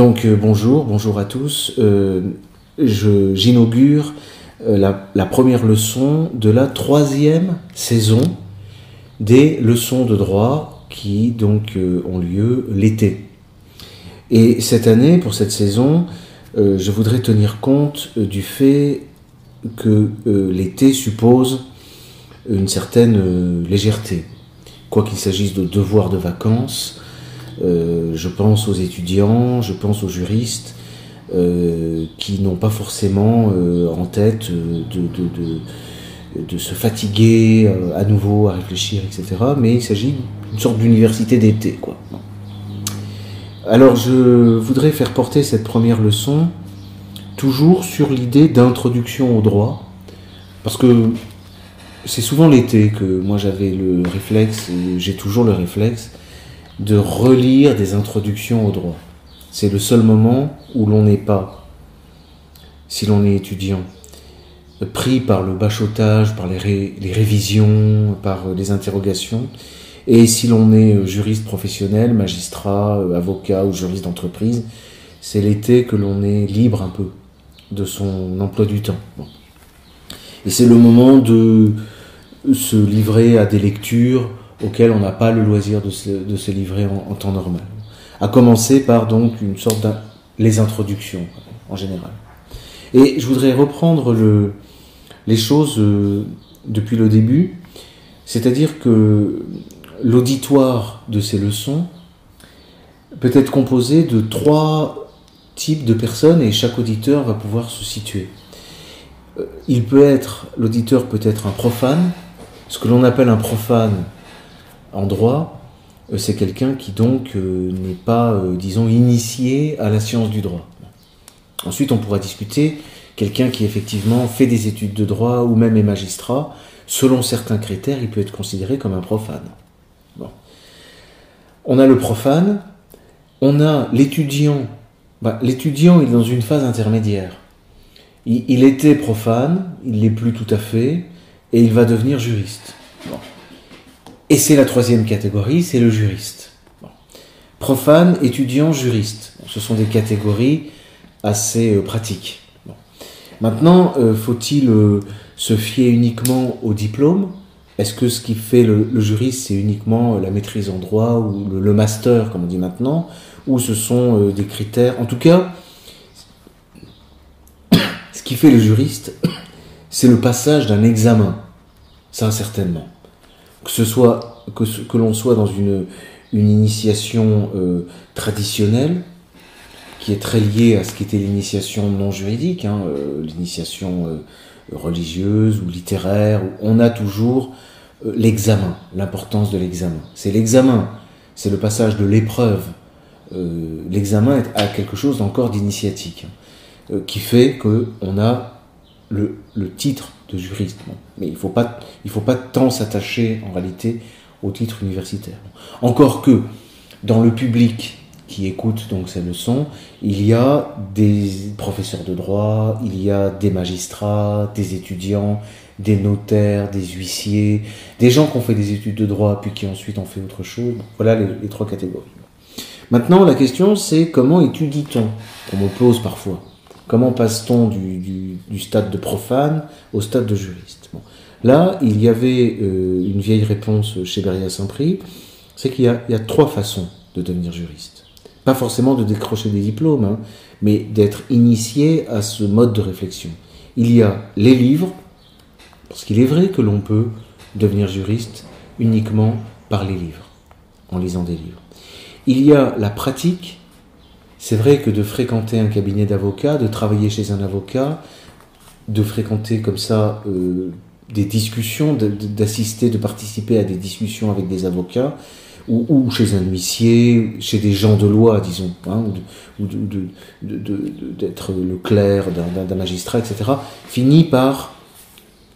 Donc euh, bonjour, bonjour à tous. Euh, J'inaugure euh, la, première leçon de la troisième saison des leçons de droit qui donc ont lieu l'été. Et cette année, pour cette saison, je voudrais tenir compte du fait que l'été suppose une certaine légèreté. Quoi qu'il s'agisse de devoirs de vacances, je pense aux étudiants, je pense aux juristes euh, qui n'ont pas forcément euh, en tête euh, de, se fatiguer euh, à nouveau à réfléchir, etc. Mais il s'agit d'une sorte d'université d'été. Alors je voudrais faire porter cette première leçon toujours sur l'idée d'introduction au droit, parce que c'est souvent l'été que moi j'avais le réflexe, et j'ai toujours le réflexe, de relire des introductions au droit. C'est le seul moment où l'on n'est pas, si l'on est étudiant, pris par le bachotage, par les, ré- les révisions, par les interrogations, et si l'on est euh, juriste professionnel, magistrat, euh, avocat ou juriste d'entreprise, c'est l'été que l'on est libre un peu de son emploi du temps. Et c'est le moment de se livrer à des lectures auxquelles on n'a pas le loisir de se, de se livrer en, temps normal. À commencer par donc une sorte d'in- les introductions en général. Et je voudrais reprendre le, les choses euh, depuis le début, c'est-à-dire que l'auditoire de ces leçons peut être composé de trois types de personnes et chaque auditeur va pouvoir se situer. Euh, Il peut être, l'auditeur peut être un profane, ce que l'on appelle un profane en droit, euh, c'est quelqu'un qui donc euh, n'est pas, euh, disons, initié à la science du droit. Ensuite, on pourra discuter quelqu'un qui effectivement fait des études de droit ou même est magistrat. Selon certains critères, il peut être considéré comme un profane. On a le profane, on a l'étudiant. Bah, l'étudiant est dans une phase intermédiaire. Il, était profane, il l'est plus tout à fait, et il va devenir juriste. Et c'est la troisième catégorie, c'est le juriste. Profane, étudiant, juriste. Ce sont des catégories assez euh, pratiques. Maintenant, euh, faut-il euh, se fier uniquement au diplôme? Est-ce que ce qui fait le, juriste, c'est uniquement la maîtrise en droit ou le, master, comme on dit maintenant, ou ce sont des critères? En tout cas, ce qui fait le juriste, c'est le passage d'un examen. Ça, certainement. Que ce soit que, que l'on soit dans une, une initiation euh, traditionnelle, qui est très liée à ce qu'était l'initiation non juridique, hein, euh, l'initiation euh, religieuse ou littéraire, on a toujours l'examen, l'importance de l'examen. C'est l'examen, c'est le passage de l'épreuve. L'examen a quelque chose d'encore d'initiatique, hein, qui fait que on a le, titre de juriste. Mais il ne faut, pas- faut pas tant s'attacher en réalité au titre universitaire. Encore que dans le public qui écoute donc ces leçons, il y a des professeurs de droit, il y a des magistrats, des étudiants, des notaires, des huissiers, des gens qui ont fait des études de droit puis qui ensuite ont fait autre chose. Voilà les, les trois catégories. Maintenant, la question c'est comment étudie-t-on? On me pose parfois. Comment passe-t-on du, stade de profane au stade de juriste? Là, il y avait euh, une vieille réponse chez Beria-Saint-Prix, c'est qu'il y, a- il y a trois façons de devenir juriste. Pas forcément de décrocher des diplômes, hein, mais d'être initié à ce mode de réflexion. Il y a les livres, parce qu'il est vrai que l'on peut devenir juriste uniquement par les livres, en lisant des livres. Il y a la pratique, c'est vrai que de fréquenter un cabinet d'avocat, de travailler chez un avocat, de fréquenter comme ça euh, des discussions, d'assister, de participer à des discussions avec des avocats, ou, chez un huissier, chez des gens de loi, disons, hein, ou d'être le clerc d'un magistrat, etc., finit par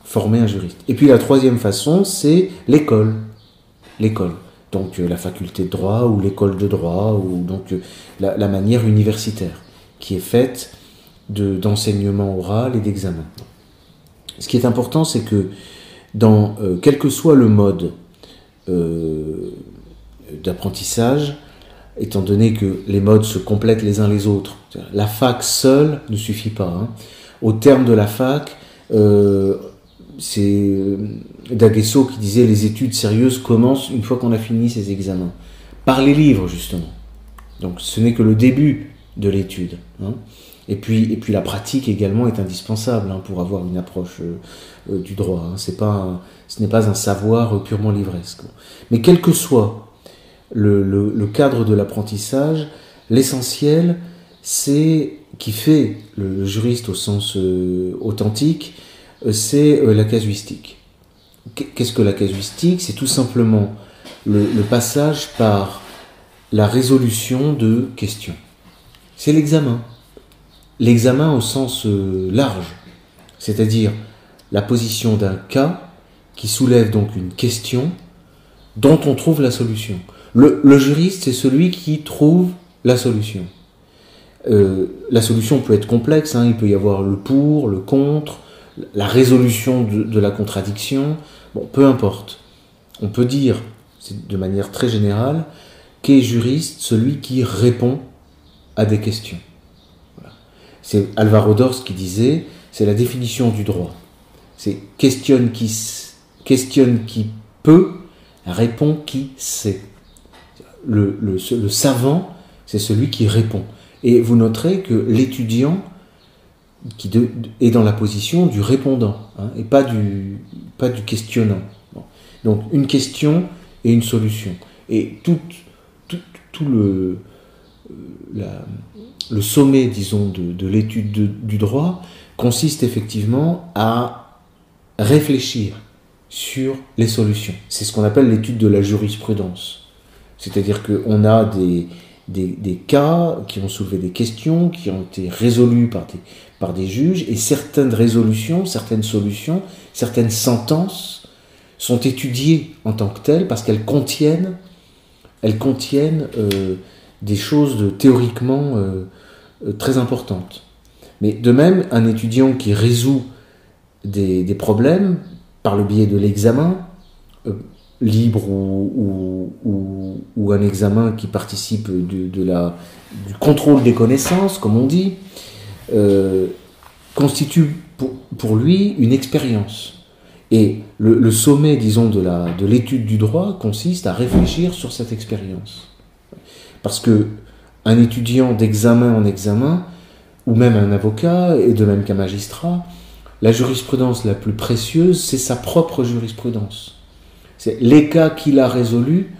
former un juriste. Et puis la troisième façon, c'est l'école. L'école. Donc euh, la faculté de droit ou l'école de droit, ou donc euh, la, manière universitaire, qui est faite de- d'enseignement oral et d'examen. Ce qui est important, c'est que dans euh, quel que soit le mode d'apprentissage, étant donné que les modes se complètent les uns les autres. La fac seule ne suffit pas. Hein. Au terme de la fac, c'est euh, Daguesso qui disait les études sérieuses commencent une fois qu'on a fini ses examens. Par les livres, justement. Donc ce n'est que le début de l'étude. Hein. Et, puis, et puis la pratique également est indispensable hein, pour avoir une approche euh, du droit. Hein. C'est pas ce n'est pas un savoir purement livresque. Mais quel que soit le, cadre de l'apprentissage, l'essentiel, c'est qui fait le, juriste au sens euh, authentique, euh, c'est euh, la casuistique. Qu'est-ce que la casuistique? C'est tout simplement le, passage par la résolution de questions. C'est l'examen. L'examen au sens large, c'est-à-dire la position d'un cas qui soulève donc une question dont on trouve la solution. Le, juriste, c'est celui qui trouve la solution. Euh, la solution peut être complexe, hein. il peut y avoir le pour, le contre, la résolution de, la contradiction, bon, peu importe. On peut dire, de manière très générale, qu'est juriste celui qui répond à des questions. C'est Alvaro Dors qui disait, c'est la définition du droit. C'est questionne qui, questionne qui peut, répond qui sait le, le, savant, c'est celui qui répond. Et vous noterez que l'étudiant qui est dans la position du répondant hein, et pas du, pas du questionnant. Donc une question et une solution. Et tout, tout, tout le, euh, sommet, disons, de, de l'étude du droit consiste effectivement à réfléchir sur les solutions. C'est ce qu'on appelle l'étude de la jurisprudence. C'est-à-dire qu'on a des, des, cas qui ont soulevé des questions, qui ont été résolus par des, des juges, et certaines résolutions, certaines solutions, certaines sentences sont étudiées en tant que telles parce qu'elles contiennent, elles contiennent euh, des choses théoriquement euh, euh, très importantes. Mais de même, un étudiant qui résout des, problèmes par le biais de l'examen libre ou, ou, un examen qui participe du contrôle des connaissances, comme on dit, euh, constitue pour, lui une expérience. Et le, sommet, disons, de l'étude de du droit consiste à réfléchir sur cette expérience. Parce que un étudiant d'examen en examen, ou même un avocat, et de même qu'un magistrat, la jurisprudence la plus précieuse, c'est sa propre jurisprudence les cas qu'il a résolus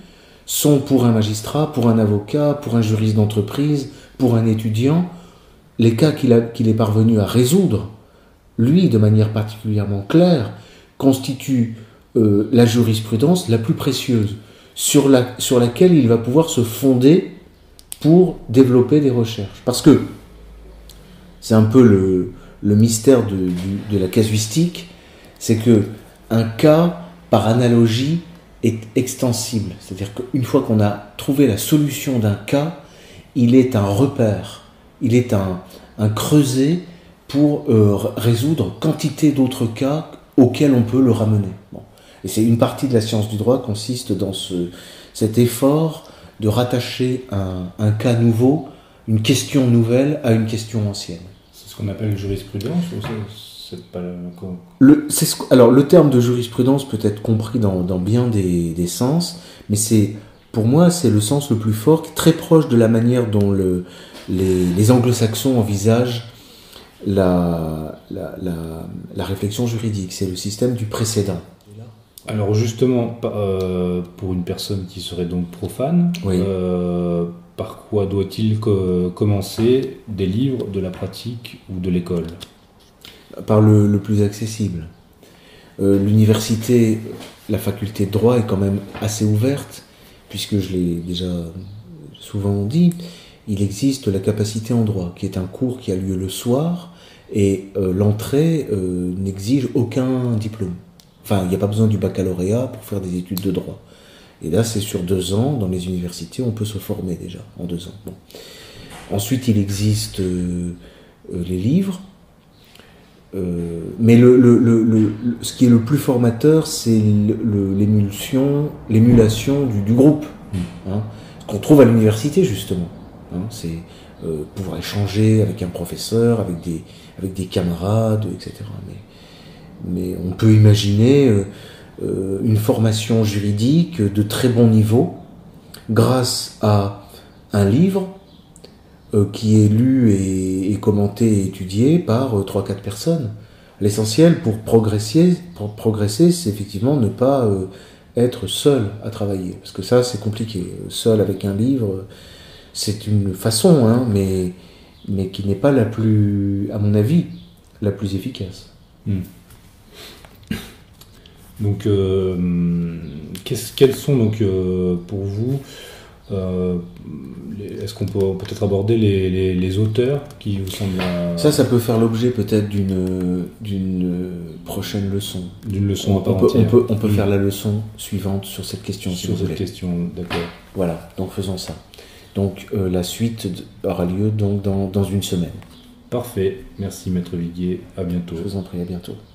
sont pour un magistrat, pour un avocat, pour un juriste d'entreprise, pour un étudiant, les cas qu'il est parvenu à résoudre, lui, de manière particulièrement claire, constituent euh, la jurisprudence la plus précieuse, sur, laquelle il va pouvoir se fonder pour développer des recherches. Parce que c'est un peu le, mystère de, de la casuistique, c'est que un cas par analogie, est extensible. C'est-à-dire qu'une fois qu'on a trouvé la solution d'un cas, il est un repère, il est un, un creuset pour euh, résoudre quantité d'autres cas auxquels on peut le ramener. Et c'est une partie de la science du droit consiste dans ce, cet effort de rattacher un, un cas nouveau, une question nouvelle à une question ancienne. C'est ce qu'on appelle jurisprudence ou le, alors, le terme de jurisprudence peut être compris dans, bien des, sens, mais c'est, pour moi, c'est le sens le plus fort, très proche de la manière dont le, les, anglo-saxons envisagent la, la, réflexion juridique. C'est le système du précédent. Alors justement, euh, pour une personne qui serait donc profane, euh, par quoi doit-il commencer des livres de la pratique ou de l'école? Par le, plus accessible. Euh, l'université, la faculté de droit est quand même assez ouverte, puisque je l'ai déjà souvent dit, il existe la capacité en droit, qui est un cours qui a lieu le soir, et euh, l'entrée euh, n'exige aucun diplôme. Enfin, il n'y a pas besoin du baccalauréat pour faire des études de droit. Et là, c'est sur deux ans, dans les universités, on peut se former déjà en deux ans. Ensuite, il existe les livres, euh, mais ce qui est le plus formateur, c'est l'émulation du, groupe. Hein. qu'on trouve à l'université justement. Hein. c'est pouvoir échanger avec un professeur, avec des, avec des camarades, etc. Mais, mais on peut imaginer une formation juridique de très bon niveau grâce à un livre euh, qui est lu et, commenté et étudié par 3-4 euh, personnes. L'essentiel pour progresser, pour progresser c'est effectivement ne pas euh, être seul à travailler. Parce que ça, c'est compliqué. Seul avec un livre, c'est une façon, hein, mais, mais qui n'est pas la plus, à mon avis, la plus efficace. Hmm. Donc, quels sont donc pour vous euh, est-ce qu'on peut peut-être aborder les, auteurs qui vous semblent... Ça, ça peut faire l'objet peut-être d'une, d'une prochaine leçon. D'une leçon on, peut, on peut, on peut faire la leçon suivante sur cette question. Sur cette question, d'accord. Voilà, donc faisons ça. Donc euh, la suite aura lieu donc dans, dans une semaine. Parfait, merci Maître Viguier, à bientôt. Je vous en prie, à bientôt.